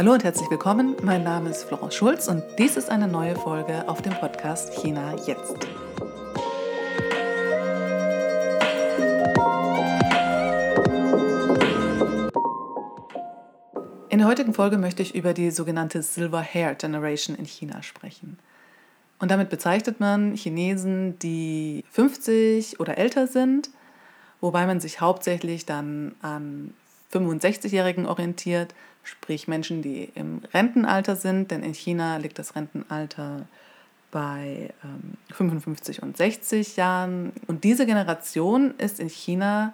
Hallo und herzlich willkommen. Mein Name ist Florence Schulz und dies ist eine neue Folge auf dem Podcast China jetzt. In der heutigen Folge möchte ich über die sogenannte Silver Hair Generation in China sprechen. Und damit bezeichnet man Chinesen, die 50 oder älter sind, wobei man sich hauptsächlich dann an 65-Jährigen orientiert, sprich Menschen, die im Rentenalter sind, denn in China liegt das Rentenalter bei ähm, 55 und 60 Jahren. Und diese Generation ist in China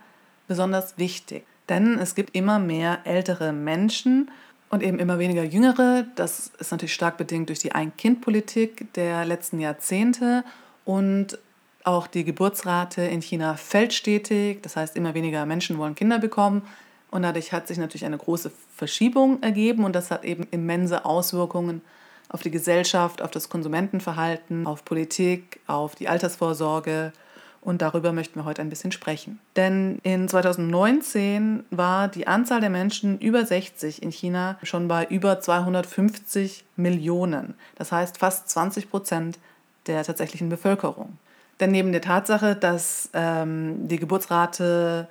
besonders wichtig, denn es gibt immer mehr ältere Menschen und eben immer weniger jüngere. Das ist natürlich stark bedingt durch die Ein-Kind-Politik der letzten Jahrzehnte und auch die Geburtsrate in China fällt stetig. Das heißt, immer weniger Menschen wollen Kinder bekommen. Und dadurch hat sich natürlich eine große Verschiebung ergeben und das hat eben immense Auswirkungen auf die Gesellschaft, auf das Konsumentenverhalten, auf Politik, auf die Altersvorsorge. Und darüber möchten wir heute ein bisschen sprechen. Denn in 2019 war die Anzahl der Menschen über 60 in China schon bei über 250 Millionen. Das heißt fast 20 Prozent der tatsächlichen Bevölkerung. Denn neben der Tatsache, dass ähm, die Geburtsrate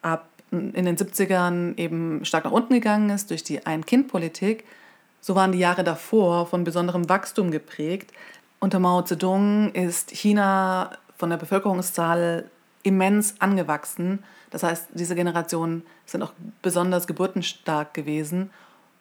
ab in den 70ern eben stark nach unten gegangen ist durch die Ein-Kind-Politik, so waren die Jahre davor von besonderem Wachstum geprägt. Unter Mao Zedong ist China von der Bevölkerungszahl immens angewachsen. Das heißt, diese Generationen sind auch besonders geburtenstark gewesen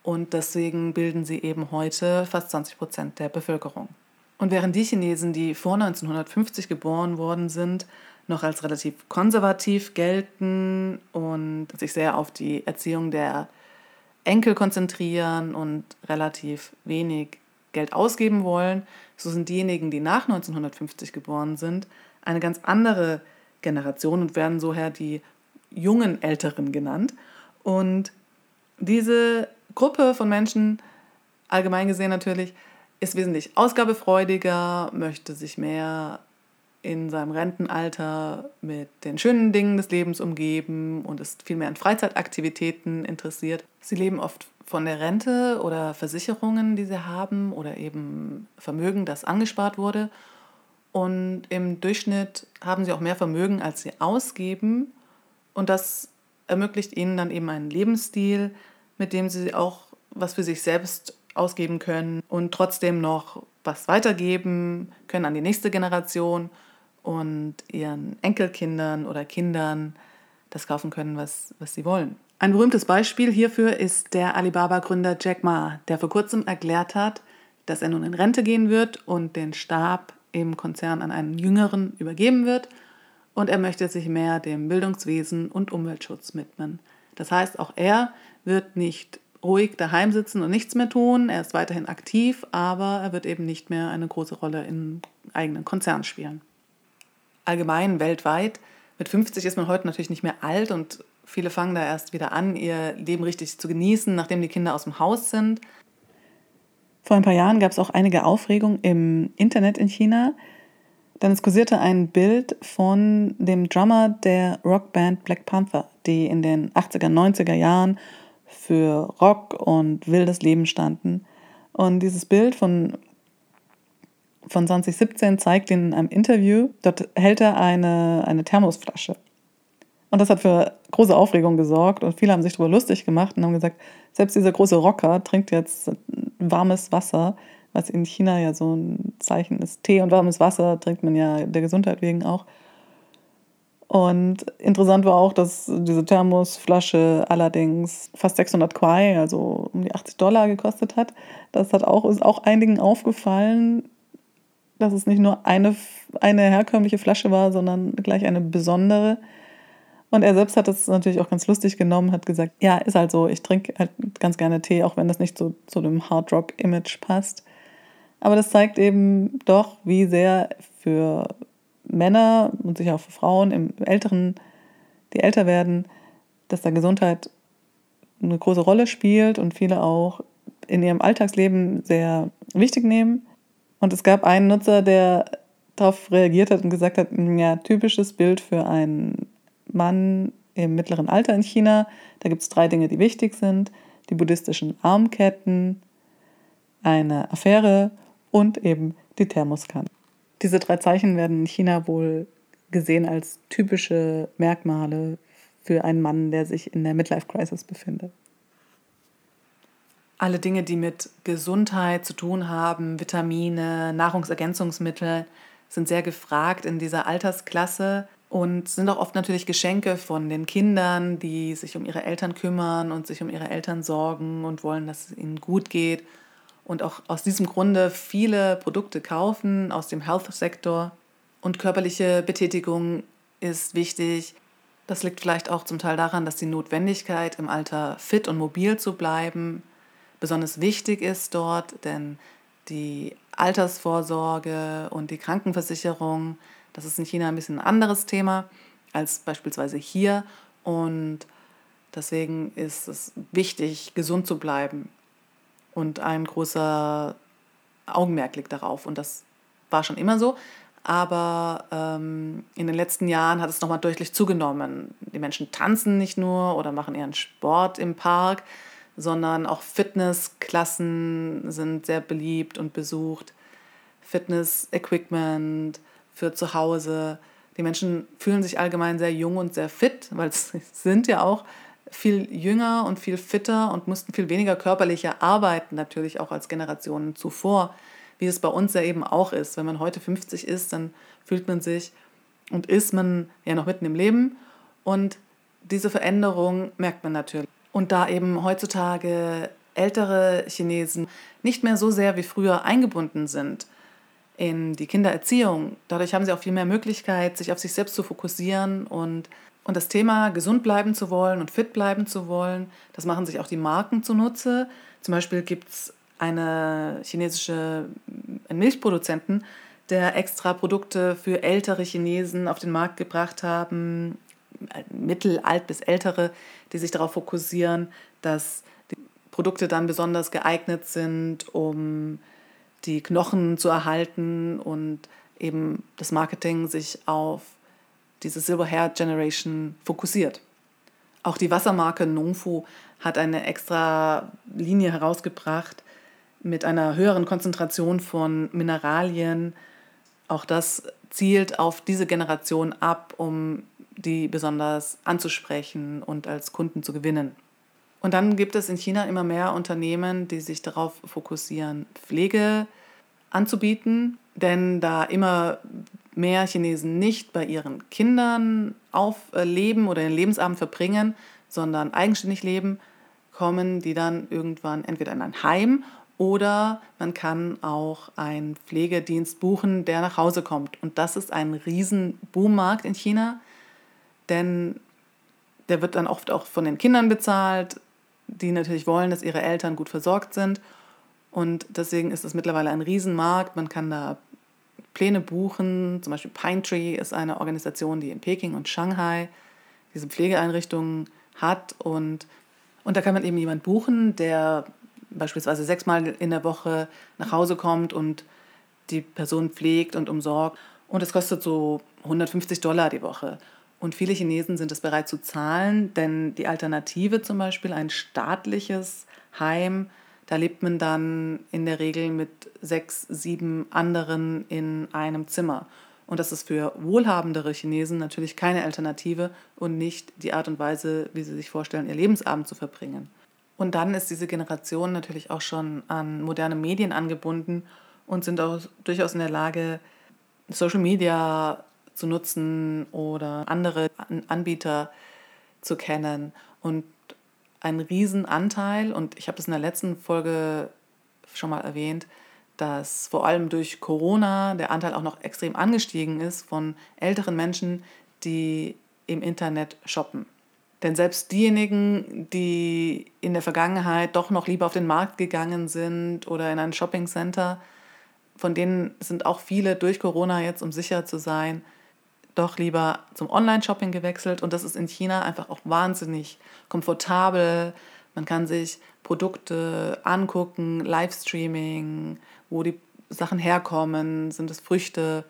und deswegen bilden sie eben heute fast 20 Prozent der Bevölkerung. Und während die Chinesen, die vor 1950 geboren worden sind, noch als relativ konservativ gelten und sich sehr auf die Erziehung der Enkel konzentrieren und relativ wenig Geld ausgeben wollen, so sind diejenigen, die nach 1950 geboren sind, eine ganz andere Generation und werden soher die jungen Älteren genannt. Und diese Gruppe von Menschen, allgemein gesehen natürlich, ist wesentlich ausgabefreudiger, möchte sich mehr in seinem Rentenalter mit den schönen Dingen des Lebens umgeben und ist viel mehr an Freizeitaktivitäten interessiert. Sie leben oft von der Rente oder Versicherungen, die sie haben oder eben Vermögen, das angespart wurde. Und im Durchschnitt haben sie auch mehr Vermögen, als sie ausgeben. Und das ermöglicht ihnen dann eben einen Lebensstil, mit dem sie auch was für sich selbst ausgeben können und trotzdem noch was weitergeben können an die nächste Generation und ihren Enkelkindern oder Kindern das kaufen können, was, was sie wollen. Ein berühmtes Beispiel hierfür ist der Alibaba-Gründer Jack Ma, der vor kurzem erklärt hat, dass er nun in Rente gehen wird und den Stab im Konzern an einen Jüngeren übergeben wird und er möchte sich mehr dem Bildungswesen und Umweltschutz widmen. Das heißt, auch er wird nicht ruhig daheim sitzen und nichts mehr tun, er ist weiterhin aktiv, aber er wird eben nicht mehr eine große Rolle im eigenen Konzern spielen allgemein weltweit. Mit 50 ist man heute natürlich nicht mehr alt und viele fangen da erst wieder an, ihr Leben richtig zu genießen, nachdem die Kinder aus dem Haus sind. Vor ein paar Jahren gab es auch einige Aufregung im Internet in China, denn es kursierte ein Bild von dem Drummer der Rockband Black Panther, die in den 80er, 90er Jahren für Rock und wildes Leben standen. Und dieses Bild von von 2017 zeigt ihn in einem Interview, dort hält er eine, eine Thermosflasche. Und das hat für große Aufregung gesorgt und viele haben sich darüber lustig gemacht und haben gesagt, selbst dieser große Rocker trinkt jetzt warmes Wasser, was in China ja so ein Zeichen ist. Tee und warmes Wasser trinkt man ja der Gesundheit wegen auch. Und interessant war auch, dass diese Thermosflasche allerdings fast 600 Kwai, also um die 80 Dollar gekostet hat. Das hat auch, ist auch einigen aufgefallen, dass es nicht nur eine, eine herkömmliche Flasche war, sondern gleich eine besondere. Und er selbst hat es natürlich auch ganz lustig genommen, hat gesagt, ja, ist halt so, ich trinke halt ganz gerne Tee, auch wenn das nicht so zu dem Hard Rock Image passt. Aber das zeigt eben doch, wie sehr für Männer und sicher auch für Frauen im älteren, die älter werden, dass da Gesundheit eine große Rolle spielt und viele auch in ihrem Alltagsleben sehr wichtig nehmen. Und es gab einen Nutzer, der darauf reagiert hat und gesagt hat, hm, ja, typisches Bild für einen Mann im mittleren Alter in China. Da gibt es drei Dinge, die wichtig sind. die buddhistischen Armketten, eine Affäre und eben die Thermoskanne. Diese drei Zeichen werden in China wohl gesehen als typische Merkmale für einen Mann, der sich in der Midlife-Crisis befindet. Alle Dinge, die mit Gesundheit zu tun haben, Vitamine, Nahrungsergänzungsmittel, sind sehr gefragt in dieser Altersklasse und sind auch oft natürlich Geschenke von den Kindern, die sich um ihre Eltern kümmern und sich um ihre Eltern sorgen und wollen, dass es ihnen gut geht. Und auch aus diesem Grunde viele Produkte kaufen aus dem Health-Sektor. Und körperliche Betätigung ist wichtig. Das liegt vielleicht auch zum Teil daran, dass die Notwendigkeit, im Alter fit und mobil zu bleiben, besonders wichtig ist dort, denn die Altersvorsorge und die Krankenversicherung, das ist in China ein bisschen ein anderes Thema als beispielsweise hier. Und deswegen ist es wichtig, gesund zu bleiben. Und ein großer Augenmerk liegt darauf. Und das war schon immer so. Aber ähm, in den letzten Jahren hat es nochmal deutlich zugenommen. Die Menschen tanzen nicht nur oder machen ihren Sport im Park, sondern auch Fitnessklassen sind sehr beliebt und besucht. Fitness-Equipment für zu Hause. Die Menschen fühlen sich allgemein sehr jung und sehr fit, weil sie sind ja auch viel jünger und viel fitter und mussten viel weniger körperlicher arbeiten, natürlich auch als Generationen zuvor, wie es bei uns ja eben auch ist. Wenn man heute 50 ist, dann fühlt man sich und ist man ja noch mitten im Leben und diese Veränderung merkt man natürlich. Und da eben heutzutage ältere Chinesen nicht mehr so sehr wie früher eingebunden sind in die Kindererziehung, dadurch haben sie auch viel mehr Möglichkeit, sich auf sich selbst zu fokussieren und, und das Thema gesund bleiben zu wollen und fit bleiben zu wollen, das machen sich auch die Marken zunutze. Zum Beispiel gibt es eine chinesische Milchproduzenten, der extra Produkte für ältere Chinesen auf den Markt gebracht haben, mittelalt bis ältere, die sich darauf fokussieren, dass die Produkte dann besonders geeignet sind, um die Knochen zu erhalten und eben das Marketing sich auf diese Silver Hair Generation fokussiert. Auch die Wassermarke Nongfu hat eine extra Linie herausgebracht mit einer höheren Konzentration von Mineralien. Auch das zielt auf diese Generation ab, um die besonders anzusprechen und als Kunden zu gewinnen. Und dann gibt es in China immer mehr Unternehmen, die sich darauf fokussieren, Pflege anzubieten, denn da immer mehr Chinesen nicht bei ihren Kindern aufleben oder den Lebensabend verbringen, sondern eigenständig leben, kommen die dann irgendwann entweder in ein Heim oder man kann auch einen Pflegedienst buchen, der nach Hause kommt. Und das ist ein riesen Boommarkt in China denn der wird dann oft auch von den Kindern bezahlt, die natürlich wollen, dass ihre Eltern gut versorgt sind. Und deswegen ist es mittlerweile ein Riesenmarkt. Man kann da Pläne buchen. Zum Beispiel Pine Tree ist eine Organisation, die in Peking und Shanghai diese Pflegeeinrichtungen hat. Und, und da kann man eben jemanden buchen, der beispielsweise sechsmal in der Woche nach Hause kommt und die Person pflegt und umsorgt. Und es kostet so 150 Dollar die Woche. Und viele Chinesen sind es bereit zu zahlen, denn die Alternative zum Beispiel, ein staatliches Heim, da lebt man dann in der Regel mit sechs, sieben anderen in einem Zimmer. Und das ist für wohlhabendere Chinesen natürlich keine Alternative und nicht die Art und Weise, wie sie sich vorstellen, ihr Lebensabend zu verbringen. Und dann ist diese Generation natürlich auch schon an moderne Medien angebunden und sind auch durchaus in der Lage, Social Media zu nutzen oder andere Anbieter zu kennen. Und ein Riesenanteil, und ich habe das in der letzten Folge schon mal erwähnt, dass vor allem durch Corona der Anteil auch noch extrem angestiegen ist von älteren Menschen, die im Internet shoppen. Denn selbst diejenigen, die in der Vergangenheit doch noch lieber auf den Markt gegangen sind oder in ein Shoppingcenter, von denen sind auch viele durch Corona jetzt, um sicher zu sein, doch lieber zum Online-Shopping gewechselt und das ist in China einfach auch wahnsinnig komfortabel. Man kann sich Produkte angucken, Livestreaming, wo die Sachen herkommen, sind es Früchte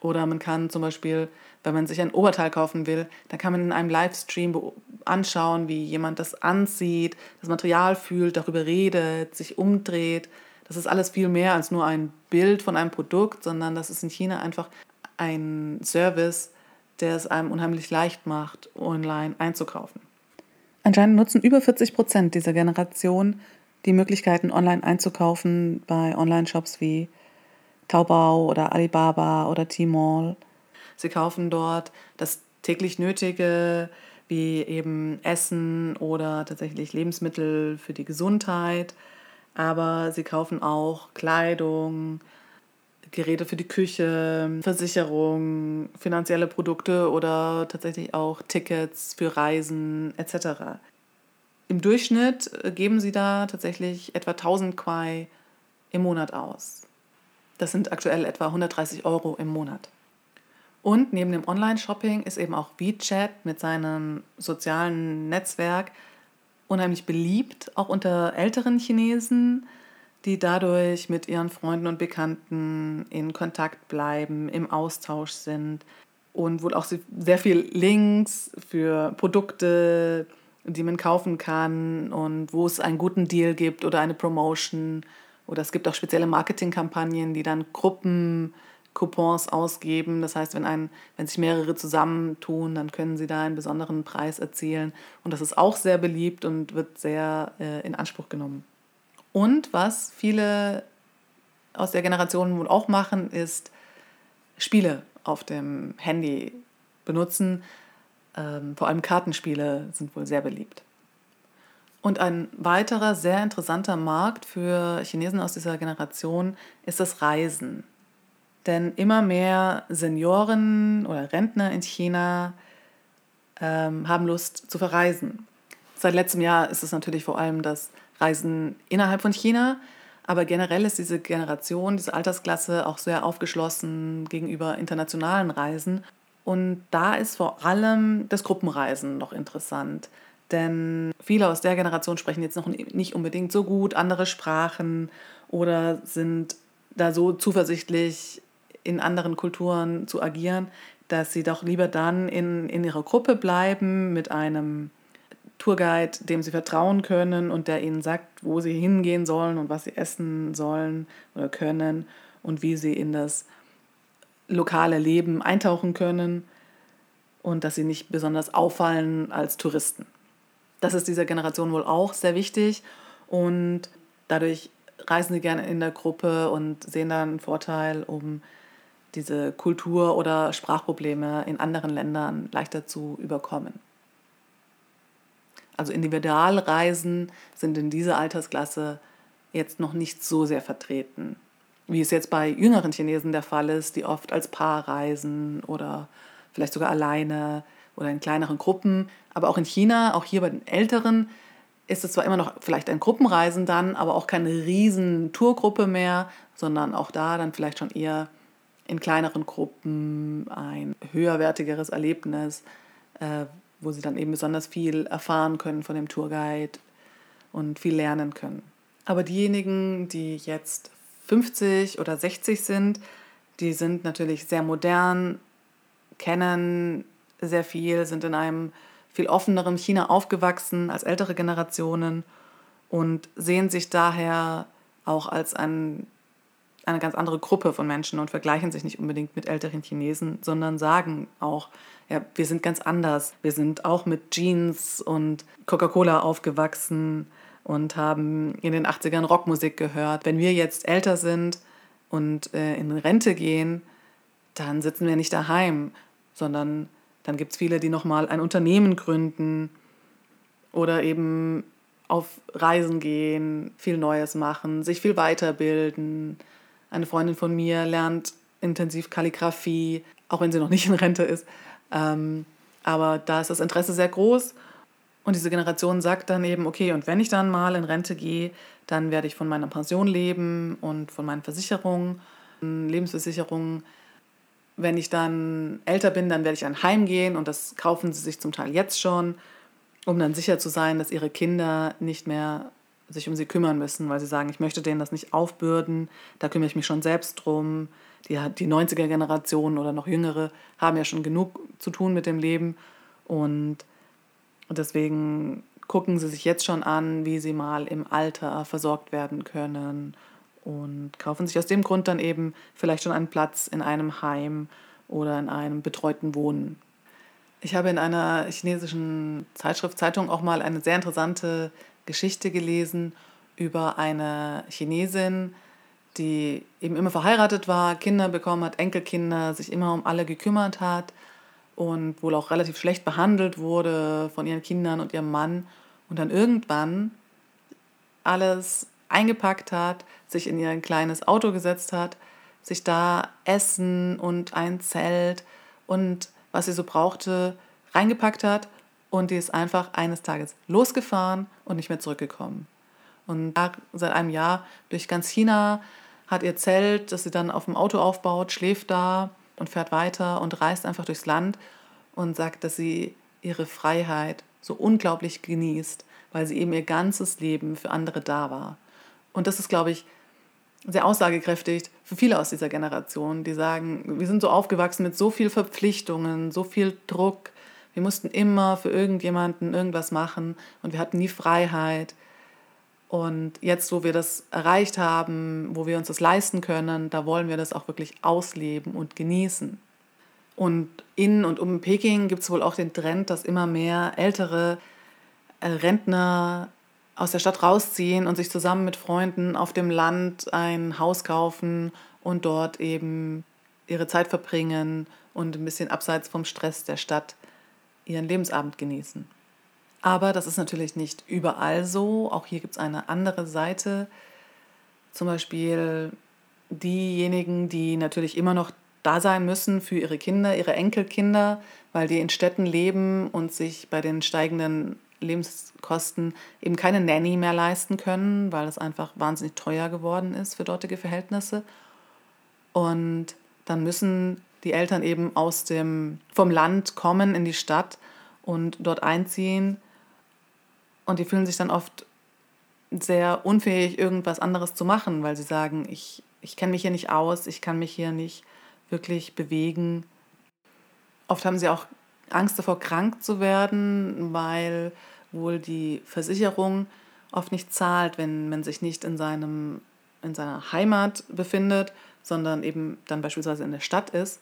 oder man kann zum Beispiel, wenn man sich ein Oberteil kaufen will, dann kann man in einem Livestream anschauen, wie jemand das anzieht, das Material fühlt, darüber redet, sich umdreht. Das ist alles viel mehr als nur ein Bild von einem Produkt, sondern das ist in China einfach ein Service, der es einem unheimlich leicht macht, online einzukaufen. Anscheinend nutzen über 40 Prozent dieser Generation die Möglichkeiten, online einzukaufen bei Online-Shops wie Taobao oder Alibaba oder Tmall. Sie kaufen dort das täglich Nötige, wie eben Essen oder tatsächlich Lebensmittel für die Gesundheit. Aber sie kaufen auch Kleidung, Geräte für die Küche, Versicherung, finanzielle Produkte oder tatsächlich auch Tickets für Reisen etc. Im Durchschnitt geben sie da tatsächlich etwa 1000 Quai im Monat aus. Das sind aktuell etwa 130 Euro im Monat. Und neben dem Online-Shopping ist eben auch WeChat mit seinem sozialen Netzwerk unheimlich beliebt, auch unter älteren Chinesen, die dadurch mit ihren Freunden und Bekannten in Kontakt bleiben, im Austausch sind und wohl auch sehr viel Links für Produkte, die man kaufen kann und wo es einen guten Deal gibt oder eine Promotion. Oder es gibt auch spezielle Marketingkampagnen, die dann Gruppen Coupons ausgeben. Das heißt, wenn, ein, wenn sich mehrere zusammentun, dann können sie da einen besonderen Preis erzielen. Und das ist auch sehr beliebt und wird sehr äh, in Anspruch genommen. Und was viele aus der Generation wohl auch machen, ist Spiele auf dem Handy benutzen. Ähm, vor allem Kartenspiele sind wohl sehr beliebt. Und ein weiterer sehr interessanter Markt für Chinesen aus dieser Generation ist das Reisen. Denn immer mehr Senioren oder Rentner in China ähm, haben Lust zu verreisen. Seit letztem Jahr ist es natürlich vor allem das Reisen innerhalb von China, aber generell ist diese Generation, diese Altersklasse auch sehr aufgeschlossen gegenüber internationalen Reisen. Und da ist vor allem das Gruppenreisen noch interessant. Denn viele aus der Generation sprechen jetzt noch nicht unbedingt so gut andere Sprachen oder sind da so zuversichtlich in anderen Kulturen zu agieren, dass sie doch lieber dann in, in ihrer Gruppe bleiben mit einem Tourguide, dem sie vertrauen können und der ihnen sagt, wo sie hingehen sollen und was sie essen sollen oder können und wie sie in das lokale Leben eintauchen können und dass sie nicht besonders auffallen als Touristen. Das ist dieser Generation wohl auch sehr wichtig und dadurch reisen sie gerne in der Gruppe und sehen dann einen Vorteil, um diese Kultur- oder Sprachprobleme in anderen Ländern leichter zu überkommen. Also Individualreisen sind in dieser Altersklasse jetzt noch nicht so sehr vertreten, wie es jetzt bei jüngeren Chinesen der Fall ist, die oft als Paar reisen oder vielleicht sogar alleine oder in kleineren Gruppen. Aber auch in China, auch hier bei den Älteren, ist es zwar immer noch vielleicht ein Gruppenreisen dann, aber auch keine riesen Tourgruppe mehr, sondern auch da dann vielleicht schon eher in kleineren Gruppen ein höherwertigeres Erlebnis, äh, wo sie dann eben besonders viel erfahren können von dem Tourguide und viel lernen können. Aber diejenigen, die jetzt 50 oder 60 sind, die sind natürlich sehr modern, kennen sehr viel, sind in einem viel offeneren China aufgewachsen als ältere Generationen und sehen sich daher auch als ein eine ganz andere Gruppe von Menschen und vergleichen sich nicht unbedingt mit älteren Chinesen, sondern sagen auch, ja, wir sind ganz anders. Wir sind auch mit Jeans und Coca-Cola aufgewachsen und haben in den 80ern Rockmusik gehört. Wenn wir jetzt älter sind und äh, in Rente gehen, dann sitzen wir nicht daheim, sondern dann gibt es viele, die nochmal ein Unternehmen gründen oder eben auf Reisen gehen, viel Neues machen, sich viel weiterbilden, eine Freundin von mir lernt intensiv Kalligrafie, auch wenn sie noch nicht in Rente ist. Ähm, aber da ist das Interesse sehr groß. Und diese Generation sagt dann eben, okay, und wenn ich dann mal in Rente gehe, dann werde ich von meiner Pension leben und von meinen Versicherungen, Lebensversicherungen. Wenn ich dann älter bin, dann werde ich ein Heim gehen und das kaufen sie sich zum Teil jetzt schon, um dann sicher zu sein, dass ihre Kinder nicht mehr sich um sie kümmern müssen, weil sie sagen, ich möchte denen das nicht aufbürden, da kümmere ich mich schon selbst drum. Die, die 90er-Generation oder noch jüngere haben ja schon genug zu tun mit dem Leben und deswegen gucken sie sich jetzt schon an, wie sie mal im Alter versorgt werden können und kaufen sich aus dem Grund dann eben vielleicht schon einen Platz in einem Heim oder in einem betreuten Wohnen. Ich habe in einer chinesischen Zeitschrift, Zeitung auch mal eine sehr interessante Geschichte gelesen über eine Chinesin, die eben immer verheiratet war, Kinder bekommen hat, Enkelkinder, sich immer um alle gekümmert hat und wohl auch relativ schlecht behandelt wurde von ihren Kindern und ihrem Mann und dann irgendwann alles eingepackt hat, sich in ihr kleines Auto gesetzt hat, sich da Essen und ein Zelt und was sie so brauchte, reingepackt hat und die ist einfach eines Tages losgefahren und nicht mehr zurückgekommen. Und seit einem Jahr durch ganz China hat ihr Zelt, das sie dann auf dem Auto aufbaut, schläft da und fährt weiter und reist einfach durchs Land und sagt, dass sie ihre Freiheit so unglaublich genießt, weil sie eben ihr ganzes Leben für andere da war. Und das ist, glaube ich, sehr aussagekräftig für viele aus dieser Generation, die sagen, wir sind so aufgewachsen mit so viel Verpflichtungen, so viel Druck, wir mussten immer für irgendjemanden irgendwas machen und wir hatten nie Freiheit. Und jetzt, wo wir das erreicht haben, wo wir uns das leisten können, da wollen wir das auch wirklich ausleben und genießen. Und in und um Peking gibt es wohl auch den Trend, dass immer mehr ältere äh, Rentner aus der Stadt rausziehen und sich zusammen mit Freunden auf dem Land ein Haus kaufen und dort eben ihre Zeit verbringen und ein bisschen abseits vom Stress der Stadt ihren Lebensabend genießen. Aber das ist natürlich nicht überall so. Auch hier gibt es eine andere Seite. Zum Beispiel diejenigen, die natürlich immer noch da sein müssen für ihre Kinder, ihre Enkelkinder, weil die in Städten leben und sich bei den steigenden Lebenskosten eben keine Nanny mehr leisten können, weil es einfach wahnsinnig teuer geworden ist für dortige Verhältnisse. Und dann müssen die Eltern eben aus dem, vom Land kommen in die Stadt und dort einziehen. Und die fühlen sich dann oft sehr unfähig, irgendwas anderes zu machen, weil sie sagen, ich, ich kenne mich hier nicht aus, ich kann mich hier nicht wirklich bewegen. Oft haben sie auch Angst davor, krank zu werden, weil wohl die Versicherung oft nicht zahlt, wenn man sich nicht in, seinem, in seiner Heimat befindet, sondern eben dann beispielsweise in der Stadt ist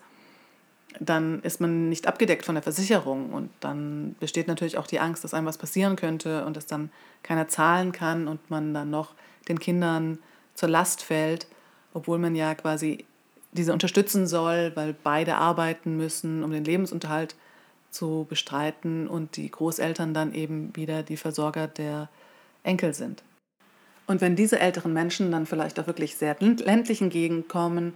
dann ist man nicht abgedeckt von der Versicherung und dann besteht natürlich auch die Angst, dass einem was passieren könnte und dass dann keiner zahlen kann und man dann noch den Kindern zur Last fällt, obwohl man ja quasi diese unterstützen soll, weil beide arbeiten müssen, um den Lebensunterhalt zu bestreiten und die Großeltern dann eben wieder die Versorger der Enkel sind. Und wenn diese älteren Menschen dann vielleicht auch wirklich sehr ländlichen Gegenden kommen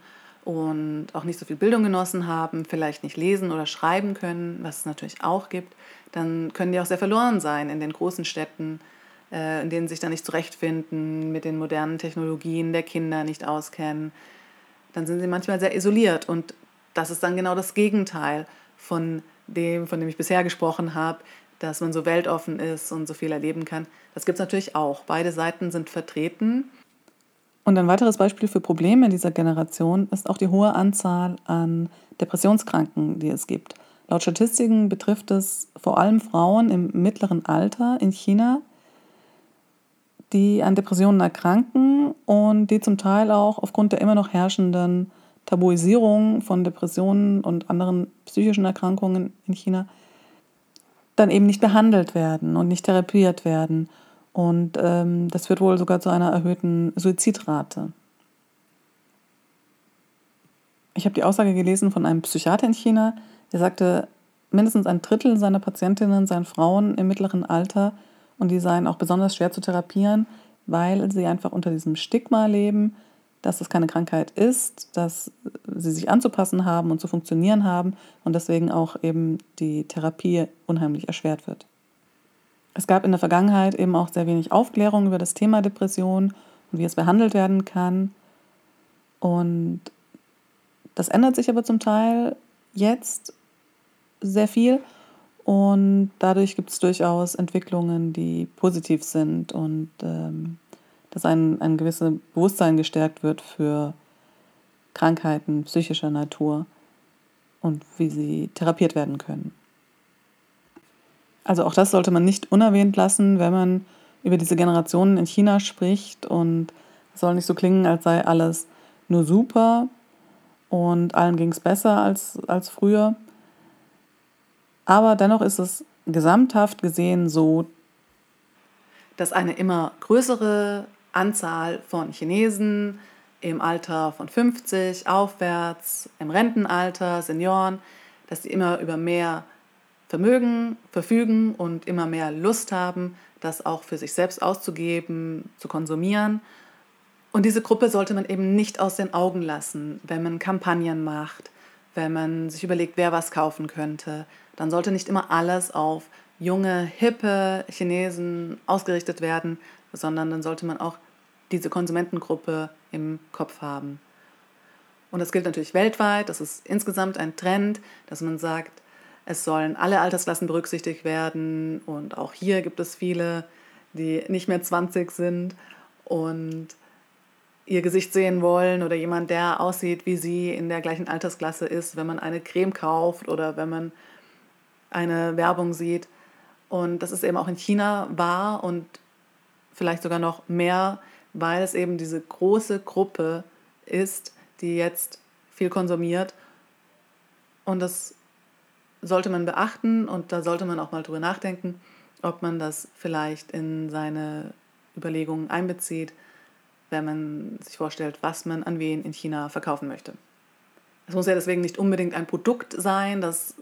und auch nicht so viel Bildung genossen haben, vielleicht nicht lesen oder schreiben können, was es natürlich auch gibt, dann können die auch sehr verloren sein in den großen Städten, äh, in denen sie sich dann nicht zurechtfinden, mit den modernen Technologien der Kinder nicht auskennen. Dann sind sie manchmal sehr isoliert und das ist dann genau das Gegenteil von dem, von dem ich bisher gesprochen habe, dass man so weltoffen ist und so viel erleben kann. Das gibt es natürlich auch. Beide Seiten sind vertreten und ein weiteres Beispiel für Probleme dieser Generation ist auch die hohe Anzahl an Depressionskranken, die es gibt. Laut Statistiken betrifft es vor allem Frauen im mittleren Alter in China, die an Depressionen erkranken und die zum Teil auch aufgrund der immer noch herrschenden Tabuisierung von Depressionen und anderen psychischen Erkrankungen in China dann eben nicht behandelt werden und nicht therapiert werden. Und ähm, das führt wohl sogar zu einer erhöhten Suizidrate. Ich habe die Aussage gelesen von einem Psychiater in China, der sagte, mindestens ein Drittel seiner Patientinnen seien Frauen im mittleren Alter und die seien auch besonders schwer zu therapieren, weil sie einfach unter diesem Stigma leben, dass es keine Krankheit ist, dass sie sich anzupassen haben und zu funktionieren haben und deswegen auch eben die Therapie unheimlich erschwert wird. Es gab in der Vergangenheit eben auch sehr wenig Aufklärung über das Thema Depression und wie es behandelt werden kann. Und das ändert sich aber zum Teil jetzt sehr viel. Und dadurch gibt es durchaus Entwicklungen, die positiv sind und ähm, dass ein, ein gewisses Bewusstsein gestärkt wird für Krankheiten psychischer Natur und wie sie therapiert werden können. Also auch das sollte man nicht unerwähnt lassen, wenn man über diese Generationen in China spricht und es soll nicht so klingen, als sei alles nur super und allen ging es besser als, als früher. Aber dennoch ist es gesamthaft gesehen so, dass eine immer größere Anzahl von Chinesen im Alter von 50 aufwärts, im Rentenalter, Senioren, dass sie immer über mehr Vermögen verfügen und immer mehr Lust haben, das auch für sich selbst auszugeben, zu konsumieren. Und diese Gruppe sollte man eben nicht aus den Augen lassen, wenn man Kampagnen macht, wenn man sich überlegt, wer was kaufen könnte, dann sollte nicht immer alles auf junge, hippe Chinesen ausgerichtet werden, sondern dann sollte man auch diese Konsumentengruppe im Kopf haben. Und das gilt natürlich weltweit, das ist insgesamt ein Trend, dass man sagt, es sollen alle Altersklassen berücksichtigt werden und auch hier gibt es viele, die nicht mehr 20 sind und ihr Gesicht sehen wollen oder jemand, der aussieht wie sie in der gleichen Altersklasse ist, wenn man eine Creme kauft oder wenn man eine Werbung sieht. Und das ist eben auch in China wahr und vielleicht sogar noch mehr, weil es eben diese große Gruppe ist, die jetzt viel konsumiert. Und das sollte man beachten und da sollte man auch mal drüber nachdenken, ob man das vielleicht in seine Überlegungen einbezieht wenn man sich vorstellt, was man an wen in China verkaufen möchte. Es muss ja deswegen nicht unbedingt ein Produkt sein, das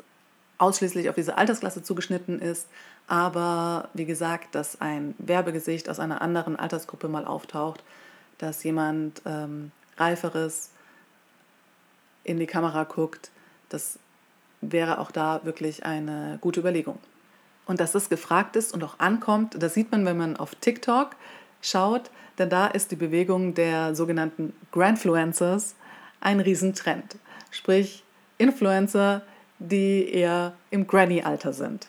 ausschließlich auf diese Altersklasse zugeschnitten ist, aber wie gesagt, dass ein Werbegesicht aus einer anderen Altersgruppe mal auftaucht, dass jemand ähm, Reiferes in die Kamera guckt, das wäre auch da wirklich eine gute Überlegung. Und dass das gefragt ist und auch ankommt, das sieht man, wenn man auf TikTok schaut, denn da ist die Bewegung der sogenannten Grandfluencers ein Riesentrend. Sprich, Influencer, die eher im Granny-Alter sind.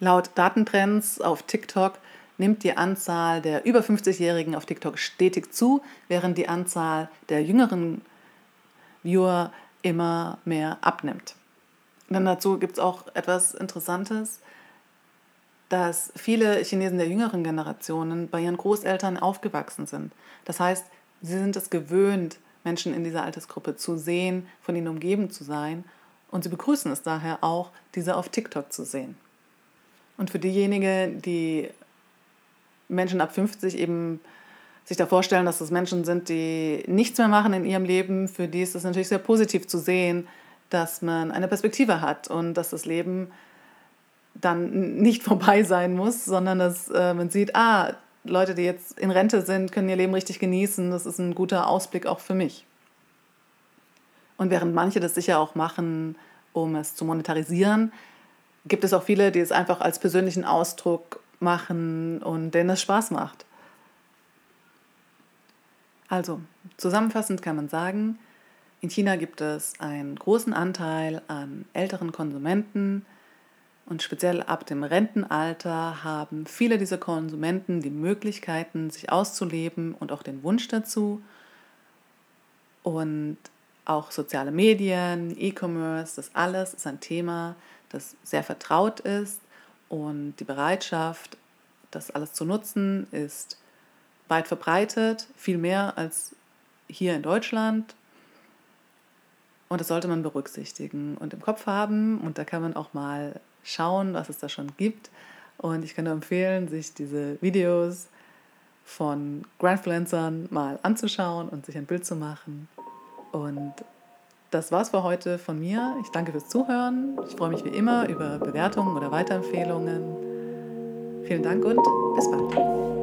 Laut Datentrends auf TikTok nimmt die Anzahl der über 50-Jährigen auf TikTok stetig zu, während die Anzahl der jüngeren Viewer immer mehr abnimmt. Dann dazu gibt es auch etwas Interessantes dass viele Chinesen der jüngeren Generationen bei ihren Großeltern aufgewachsen sind. Das heißt, sie sind es gewöhnt, Menschen in dieser Altersgruppe zu sehen, von ihnen umgeben zu sein. Und sie begrüßen es daher auch, diese auf TikTok zu sehen. Und für diejenigen, die Menschen ab 50 eben sich da vorstellen, dass das Menschen sind, die nichts mehr machen in ihrem Leben, für die ist es natürlich sehr positiv zu sehen, dass man eine Perspektive hat und dass das Leben dann nicht vorbei sein muss, sondern dass äh, man sieht, ah, Leute, die jetzt in Rente sind, können ihr Leben richtig genießen. Das ist ein guter Ausblick auch für mich. Und während manche das sicher auch machen, um es zu monetarisieren, gibt es auch viele, die es einfach als persönlichen Ausdruck machen und denen es Spaß macht. Also, zusammenfassend kann man sagen, in China gibt es einen großen Anteil an älteren Konsumenten, und speziell ab dem Rentenalter haben viele dieser Konsumenten die Möglichkeiten, sich auszuleben und auch den Wunsch dazu. Und auch soziale Medien, E-Commerce, das alles ist ein Thema, das sehr vertraut ist. Und die Bereitschaft, das alles zu nutzen, ist weit verbreitet, viel mehr als hier in Deutschland. Und das sollte man berücksichtigen und im Kopf haben. Und da kann man auch mal schauen, was es da schon gibt. Und ich kann nur empfehlen, sich diese Videos von Grandfluencern mal anzuschauen und sich ein Bild zu machen. Und das war's für heute von mir. Ich danke fürs Zuhören. Ich freue mich wie immer über Bewertungen oder Weiterempfehlungen. Vielen Dank und bis bald.